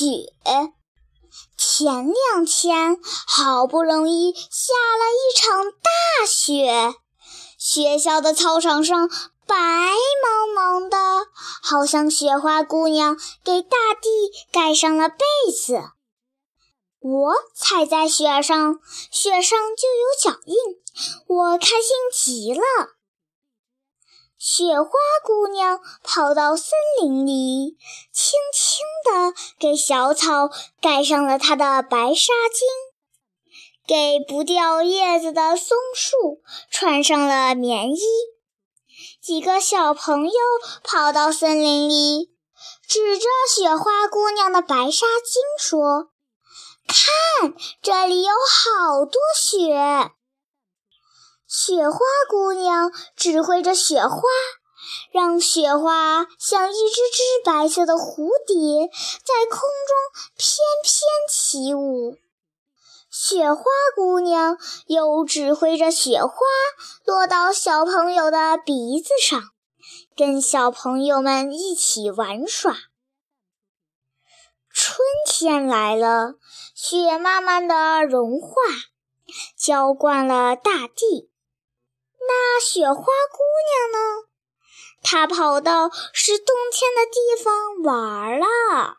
雪。前两天好不容易下了一场大雪，学校的操场上白茫茫的，好像雪花姑娘给大地盖上了被子。我踩在雪上，雪上就有脚印，我开心极了。雪花姑娘跑到森林里，轻轻地给小草盖上了它的白纱巾，给不掉叶子的松树穿上了棉衣。几个小朋友跑到森林里，指着雪花姑娘的白纱巾说：“看，这里有好多雪。”雪花姑娘指挥着雪花，让雪花像一只只白色的蝴蝶，在空中翩翩起舞。雪花姑娘又指挥着雪花落到小朋友的鼻子上，跟小朋友们一起玩耍。春天来了，雪慢慢的融化，浇灌了大地。那雪花姑娘呢？她跑到是冬天的地方玩了。